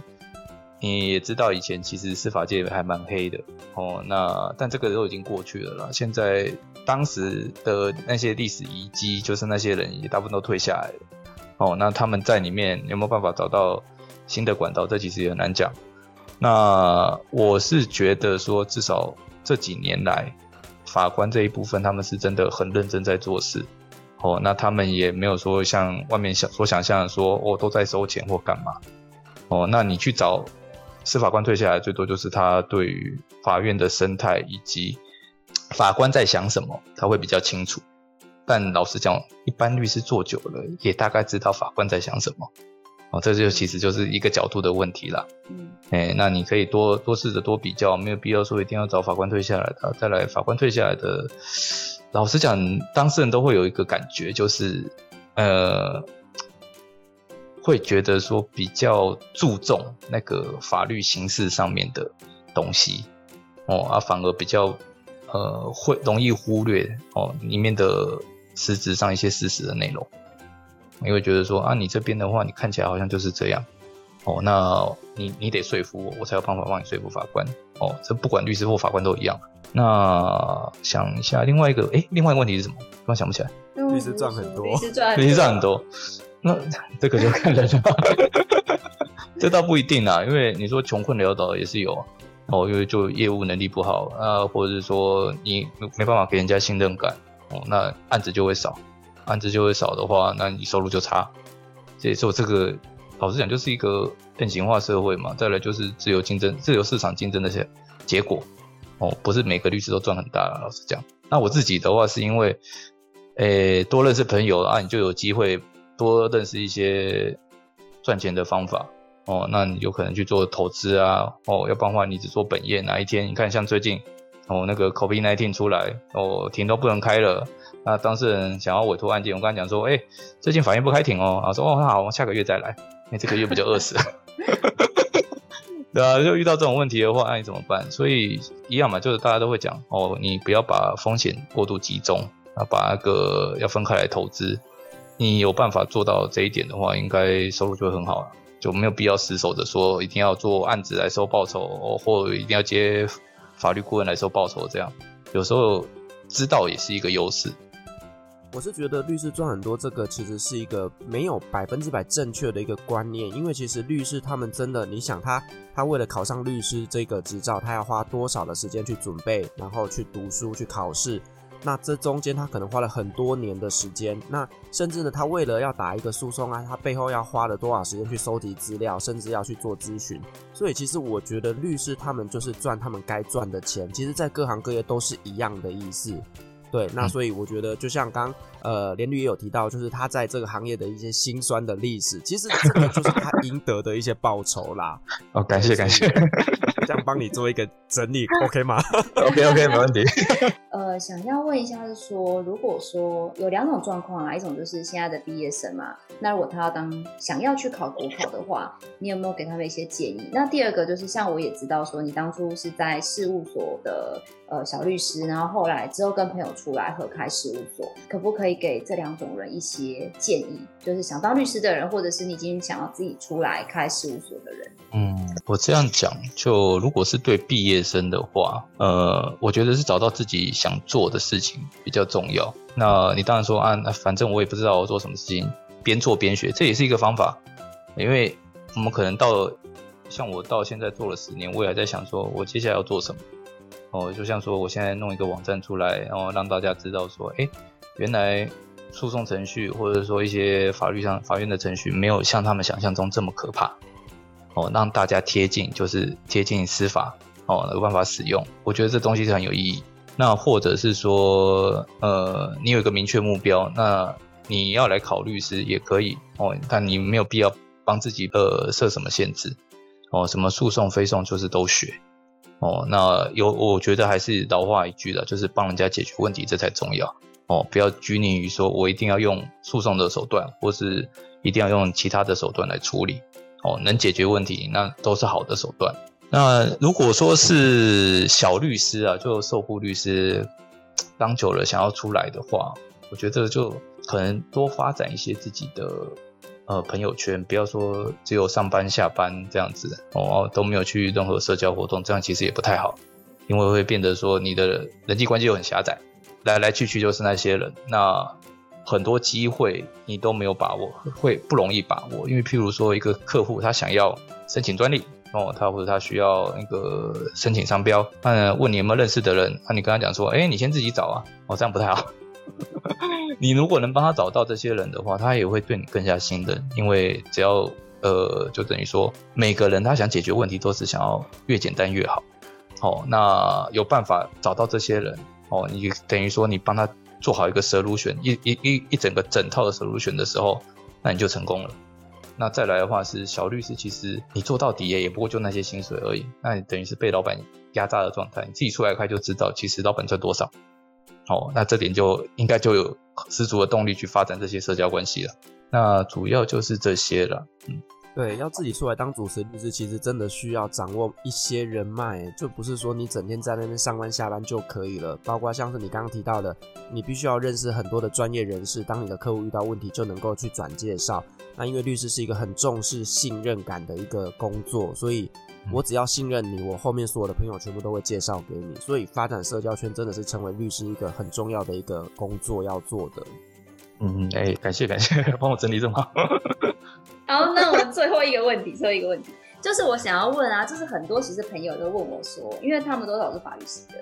你也知道以前其实司法界还蛮黑的哦。那但这个都已经过去了啦，现在。当时的那些历史遗迹，就是那些人也大部分都退下来了。哦，那他们在里面有没有办法找到新的管道？这其实也很难讲。那我是觉得说，至少这几年来，法官这一部分他们是真的很认真在做事。哦，那他们也没有说像外面想所想象的说，哦，都在收钱或干嘛。哦，那你去找司法官退下来，最多就是他对于法院的生态以及。法官在想什么，他会比较清楚。但老实讲，一般律师做久了，也大概知道法官在想什么。哦，这就其实就是一个角度的问题啦。嗯，哎，那你可以多多试着多比较，没有必要说一定要找法官退下来的。再来，法官退下来的，老实讲，当事人都会有一个感觉，就是呃，会觉得说比较注重那个法律形式上面的东西。哦，啊，反而比较。呃，会容易忽略哦里面的实质上一些事实的内容，你会觉得说啊，你这边的话，你看起来好像就是这样哦，那你你得说服我，我才有办法帮你说服法官哦。这不管律师或法官都一样。那想一下另外一个，哎，另外一个问题是什么？突然想不起来。律师赚很多，律师赚律师赚很多。那 这个就看人了，这倒不一定啦，因为你说穷困潦倒也是有。哦，因为就业务能力不好啊，或者是说你没办法给人家信任感，哦，那案子就会少，案子就会少的话，那你收入就差。所以说这个老实讲就是一个变形化社会嘛。再来就是自由竞争、自由市场竞争的些结果。哦，不是每个律师都赚很大了，老实讲。那我自己的话是因为，诶、欸，多认识朋友啊，你就有机会多认识一些赚钱的方法。哦，那你有可能去做投资啊，哦，要不然的话你只做本业，哪一天你看像最近，哦，那个 COVID-19 出来，哦，庭都不能开了，那当事人想要委托案件，我跟他讲说，哎、最近法院不开庭哦，啊，说哦，那好，我下个月再来，因为这个月不就饿死了，对啊，就遇到这种问题的话，那你怎么办？所以一样嘛，就是大家都会讲，哦，你不要把风险过度集中，啊，把那个要分开来投资，你有办法做到这一点的话，应该收入就会很好了。就没有必要死守着说一定要做案子来收报酬，或一定要接法律顾问来收报酬。这样有时候知道也是一个优势。我是觉得律师赚很多，这个其实是一个没有百分之百正确的一个观念，因为其实律师他们真的，你想他他为了考上律师这个执照，他要花多少的时间去准备，然后去读书去考试。那这中间他可能花了很多年的时间，那甚至呢，他为了要打一个诉讼案，他背后要花了多少时间去收集资料，甚至要去做咨询。所以其实我觉得律师他们就是赚他们该赚的钱，其实在各行各业都是一样的意思。对，那所以我觉得就像刚呃连律也有提到，就是他在这个行业的一些辛酸的历史，其实这个就是他应得的一些报酬啦。哦，感谢感谢。这样帮你做一个整理，OK 吗？OK OK，没问题。呃，想要问一下是说，如果说有两种状况啊，一种就是现在的毕业生嘛，那如果他要当想要去考国考的话，你有没有给他们一些建议？那第二个就是像我也知道说，你当初是在事务所的呃小律师，然后后来之后跟朋友出来合开事务所，可不可以给这两种人一些建议？就是想当律师的人，或者是你已经想要自己出来开事务所的人。嗯，我这样讲，就如果是对毕业生的话，呃，我觉得是找到自己想做的事情比较重要。那你当然说啊，反正我也不知道我做什么事情，边做边学，这也是一个方法。因为我们可能到像我到现在做了十年，我也还在想说，我接下来要做什么。哦，就像说我现在弄一个网站出来，然后让大家知道说，哎，原来诉讼程序或者说一些法律上法院的程序，没有像他们想象中这么可怕。哦，让大家贴近，就是贴近司法，哦，有办法使用。我觉得这东西是很有意义。那或者是说，呃，你有一个明确目标，那你要来考律师也可以，哦，但你没有必要帮自己呃设什么限制，哦，什么诉讼、非讼就是都学，哦，那有我觉得还是老话一句了，就是帮人家解决问题，这才重要哦，不要拘泥于说我一定要用诉讼的手段，或是一定要用其他的手段来处理哦，能解决问题那都是好的手段。那如果说是小律师啊，就受雇律师当久了想要出来的话，我觉得就可能多发展一些自己的。呃，朋友圈不要说只有上班下班这样子哦，都没有去任何社交活动，这样其实也不太好，因为会变得说你的人际关系又很狭窄，来来去去就是那些人，那很多机会你都没有把握，会不容易把握。因为譬如说一个客户他想要申请专利哦，他或者他需要那个申请商标，那问你有没有认识的人，那你跟他讲说，哎，你先自己找啊，哦，这样不太好。你如果能帮他找到这些人的话，他也会对你更加信任，因为只要呃，就等于说每个人他想解决问题都是想要越简单越好。哦，那有办法找到这些人哦，你等于说你帮他做好一个 solution，一一一一整个整套的 solution 的时候，那你就成功了。那再来的话是小律师，其实你做到底也也不过就那些薪水而已，那你等于是被老板压榨的状态，你自己出来开就知道，其实老板赚多少。哦，那这点就应该就有十足的动力去发展这些社交关系了。那主要就是这些了。嗯，对，要自己出来当主持律师，其实真的需要掌握一些人脉，就不是说你整天在那边上班下班就可以了。包括像是你刚刚提到的，你必须要认识很多的专业人士，当你的客户遇到问题就能够去转介绍。那因为律师是一个很重视信任感的一个工作，所以。我只要信任你，我后面所有的朋友全部都会介绍给你，所以发展社交圈真的是成为律师一个很重要的一个工作要做的。嗯，哎、欸，感谢感谢，帮我整理这么好。好，那我 最后一个问题，最后一个问题就是我想要问啊，就是很多其实朋友都问我说，因为他们都是我是法律师的。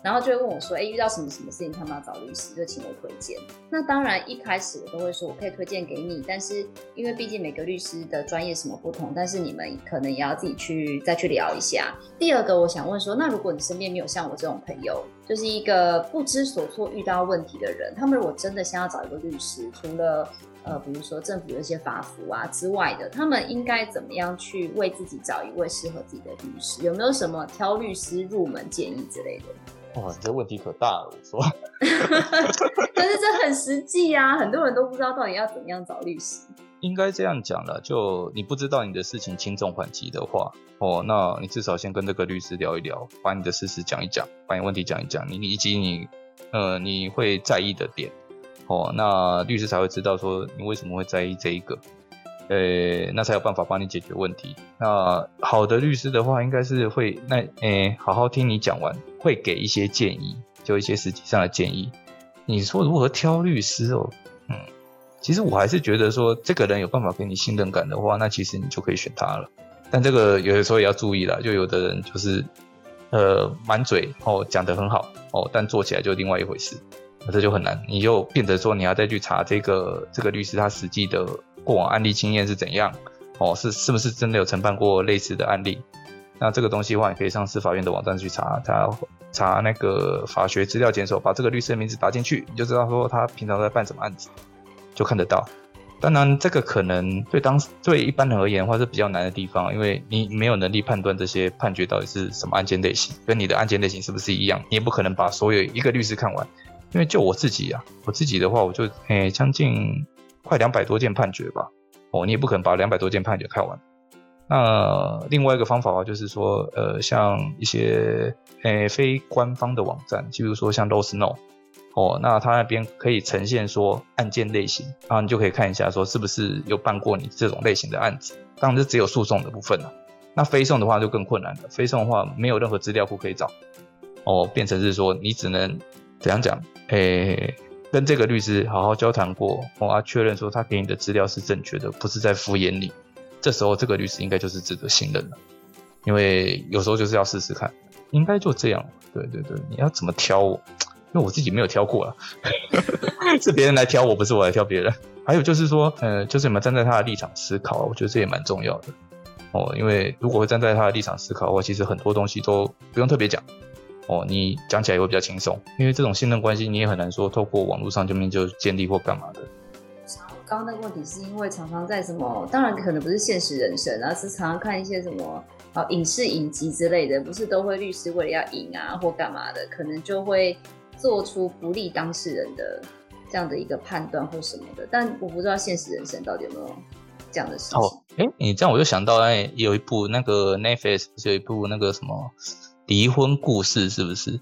然后就会问我说：“哎，遇到什么什么事情，他们要找律师，就请我推荐。那当然，一开始我都会说，我可以推荐给你。但是，因为毕竟每个律师的专业什么不同，但是你们可能也要自己去再去聊一下。第二个，我想问说，那如果你身边没有像我这种朋友，就是一个不知所措、遇到问题的人，他们如果真的想要找一个律师，除了呃，比如说政府有一些法服啊之外的，他们应该怎么样去为自己找一位适合自己的律师？有没有什么挑律师入门建议之类的？” 哇，你这问题可大了，我说。但是这很实际啊，很多人都不知道到底要怎么样找律师。应该这样讲了，就你不知道你的事情轻重缓急的话，哦，那你至少先跟这个律师聊一聊，把你的事实讲一讲，把你问题讲一讲，你以及你呃你会在意的点，哦，那律师才会知道说你为什么会在意这一个。呃、那才有办法帮你解决问题。那好的律师的话，应该是会那诶、好好听你讲完，会给一些建议，就一些实际上的建议。你说如何挑律师哦？嗯，其实我还是觉得说，这个人有办法给你信任感的话，那其实你就可以选他了。但这个有的时候也要注意了，就有的人就是呃满嘴哦讲得很好哦，但做起来就另外一回事，那这就很难。你就变得说你要再去查这个这个律师他实际的。过往案例经验是怎样？哦，是是不是真的有承办过类似的案例？那这个东西的话，你可以上司法院的网站去查，他查那个法学资料检索，把这个律师的名字打进去，你就知道说他平常在办什么案子，就看得到。当然，这个可能对当对一般人而言的话是比较难的地方，因为你没有能力判断这些判决到底是什么案件类型，跟你的案件类型是不是一样，你也不可能把所有一个律师看完。因为就我自己啊，我自己的话，我就诶将近。快两百多件判决吧，哦，你也不可能把两百多件判决看完。那另外一个方法的话，就是说，呃，像一些诶非官方的网站，就比如说像 Law Snow，哦，那他那边可以呈现说案件类型，然后你就可以看一下说是不是有办过你这种类型的案子。当然，是只有诉讼的部分了。那非讼的话就更困难了，非讼的话没有任何资料库可以找，哦，变成是说你只能怎样讲，诶。跟这个律师好好交谈过，我要确认说他给你的资料是正确的，不是在敷衍你。这时候这个律师应该就是值得信任了，因为有时候就是要试试看，应该就这样。对对对，你要怎么挑我？因为我自己没有挑过了，是别人来挑我，不是我来挑别人。还有就是说，呃，就是你们站在他的立场思考，我觉得这也蛮重要的哦。因为如果会站在他的立场思考的话，其实很多东西都不用特别讲。哦，你讲起来也会比较轻松，因为这种信任关系你也很难说透过网络上这边就建立或干嘛的。我刚刚那个问题是因为常常在什么，当然可能不是现实人生，而是常常看一些什么哦影视影集之类的，不是都会律师为了要赢啊或干嘛的，可能就会做出不利当事人的这样的一个判断或什么的。但我不知道现实人生到底有没有这样的事情。哦，哎，你这样我就想到，哎，有一部那个 Netflix 不是有一部那个什么离婚故事，是不是？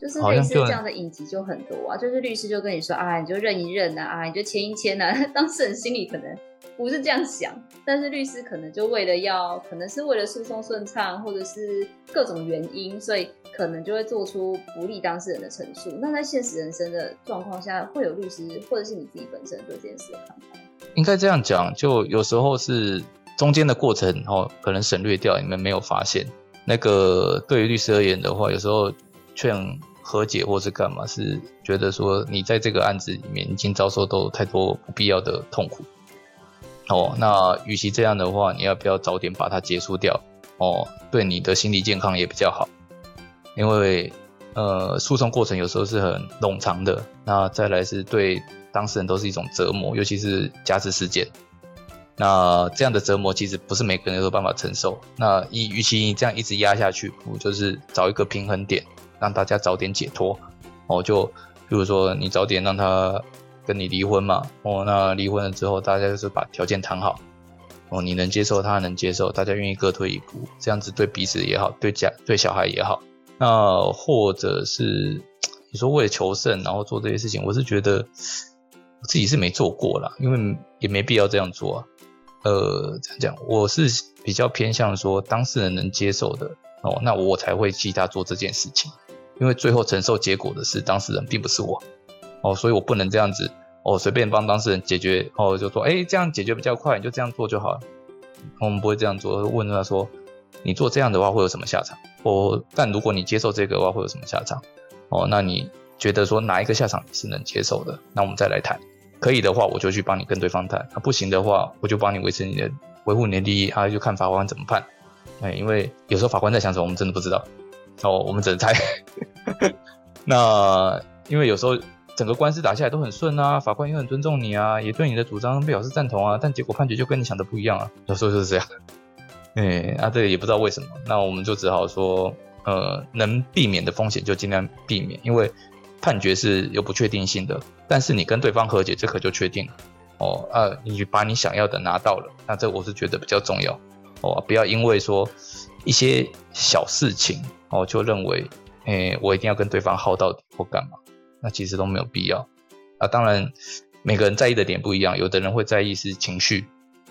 就是类似这样的影集就很多啊，就，是律师就跟你说啊，你就认一认啊，啊，你就签一签呐，啊，当事人心里可能不是这样想，但是律师可能就为了要，可能是为了诉讼顺畅，或者是各种原因，所以可能就会做出不利当事人的陈述。那在现实人生的状况下，会有律师或者是你自己本身对这件事的看法？应该这样讲，就有时候是中间的过程哦，可能省略掉，你们没有发现。那个对于律师而言的话，有时候劝。和解或是干嘛，是觉得说你在这个案子里面已经遭受到太多不必要的痛苦哦。那与其这样的话，你要不要早点把它结束掉哦？对你的心理健康也比较好。因为呃，诉讼过程有时候是很冗长的。那再来是对当事人都是一种折磨，尤其是家事事件。那这样的折磨其实不是每个人都有办法承受。那与与其你这样一直压下去，不就是找一个平衡点。让大家早点解脱，哦，就比如说你早点让他跟你离婚嘛，哦，那离婚了之后，大家就是把条件谈好，哦，你能接受，他能接受，大家愿意各退一步，这样子对彼此也好，对家对小孩也好。那或者是你说为了求胜，然后做这些事情，我是觉得我自己是没做过啦，因为也没必要这样做啊。呃，这样讲，我是比较偏向说当事人能接受的，哦，那我才会替他做这件事情。因为最后承受结果的是当事人，并不是我，哦，所以我不能这样子，哦，随便帮当事人解决，哦，就说，哎，这样解决比较快，你就这样做就好了。我们不会这样做，问他说，你做这样的话会有什么下场？哦，但如果你接受这个的话，会有什么下场？哦，那你觉得说哪一个下场你是能接受的？那我们再来谈。可以的话，我就去帮你跟对方谈；那不行的话，我就帮你维持你的维护你的利益，啊，就看法官怎么判。哎，因为有时候法官在想什么，我们真的不知道。哦，我们只能猜。那因为有时候整个官司打下来都很顺啊，法官也很尊重你啊，也对你的主张表示赞同啊，但结果判决就跟你想的不一样啊。有时候就是这样。哎，啊，这个也不知道为什么。那我们就只好说，呃，能避免的风险就尽量避免，因为判决是有不确定性的。但是你跟对方和解，这可就确定了。哦，啊，你把你想要的拿到了，那这我是觉得比较重要。哦，不要因为说一些小事情。哦，就认为，诶、我一定要跟对方耗到底或干嘛？那其实都没有必要啊。当然，每个人在意的点不一样，有的人会在意是情绪，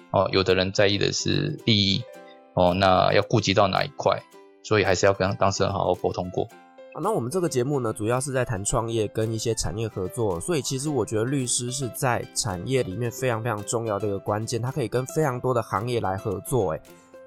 哦，有的人在意的是利益，哦，那要顾及到哪一块？所以还是要跟当事人好好沟通过。那我们这个节目呢，主要是在谈创业跟一些产业合作，所以其实我觉得律师是在产业里面非常非常重要的一个关键，他可以跟非常多的行业来合作，诶。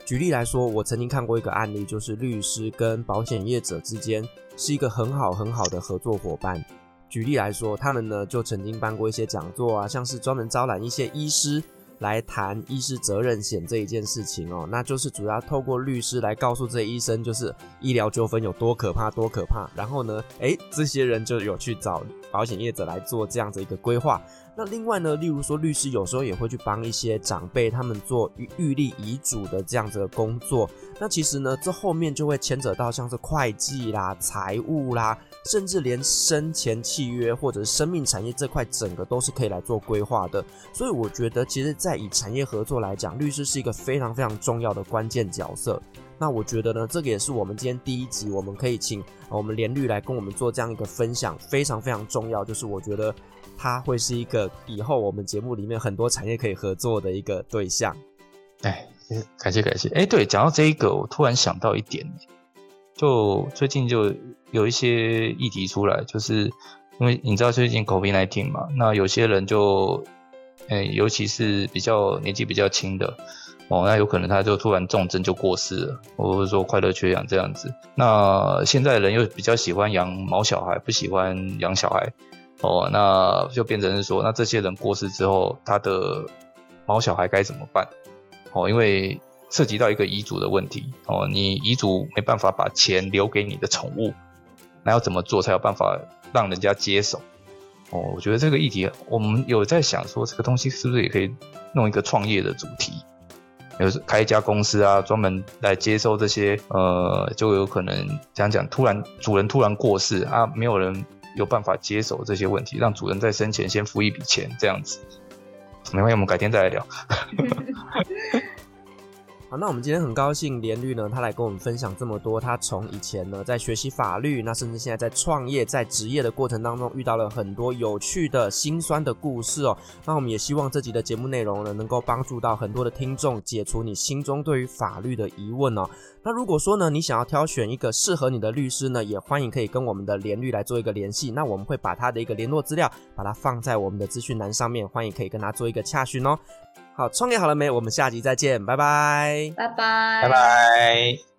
举例来说，我曾经看过一个案例，就是律师跟保险业者之间是一个很好很好的合作伙伴。举例来说，他们呢就曾经办过一些讲座啊，像是专门招揽一些医师来谈医师责任险这一件事情哦，那就是主要透过律师来告诉这些医生，就是医疗纠纷有多可怕，多可怕。然后呢，诶，这些人就有去找保险业者来做这样子一个规划。那另外呢，例如说律师有时候也会去帮一些长辈他们做预预立遗嘱的这样子的工作。那其实呢，这后面就会牵扯到像是会计啦、财务啦，甚至连生前契约或者是生命产业这块，整个都是可以来做规划的。所以我觉得，其实，在以产业合作来讲，律师是一个非常非常重要的关键角色。那我觉得呢，这个也是我们今天第一集，我们可以请我们连律来跟我们做这样一个分享，非常非常重要。就是我觉得。他会是一个以后我们节目里面很多产业可以合作的一个对象。哎，感谢感谢。哎，对，讲到这一个，我突然想到一点，就最近就有一些议题出来，就是因为你知道最近 COVID-19 嘛，那有些人就，哎，尤其是比较年纪比较轻的哦，那有可能他就突然重症就过世了，或者说快乐缺氧这样子。那现在人又比较喜欢养毛小孩，不喜欢养小孩。哦，那就变成是说，那这些人过世之后，他的毛小孩该怎么办？哦，因为涉及到一个遗嘱的问题。哦，你遗嘱没办法把钱留给你的宠物，那要怎么做才有办法让人家接手？哦，我觉得这个议题，我们有在想说，这个东西是不是也可以弄一个创业的主题？有开一家公司啊，专门来接收这些，呃，就有可能讲讲，突然主人突然过世啊，没有人有办法接手这些问题，让主人在生前先付一笔钱，这样子。没关系，我们改天再来聊。好，那我们今天很高兴连律呢，他来跟我们分享这么多。他从以前呢在学习法律，那甚至现在在创业、在职业的过程当中，遇到了很多有趣的、辛酸的故事哦。那我们也希望这集的节目内容呢，能够帮助到很多的听众，解除你心中对于法律的疑问哦。那如果说呢，你想要挑选一个适合你的律师呢，也欢迎可以跟我们的连律来做一个联系。那我们会把他的一个联络资料，把它放在我们的资讯栏上面，欢迎可以跟他做一个洽询哦。好，创业好了没？我们下集再见，拜拜，拜拜，拜拜。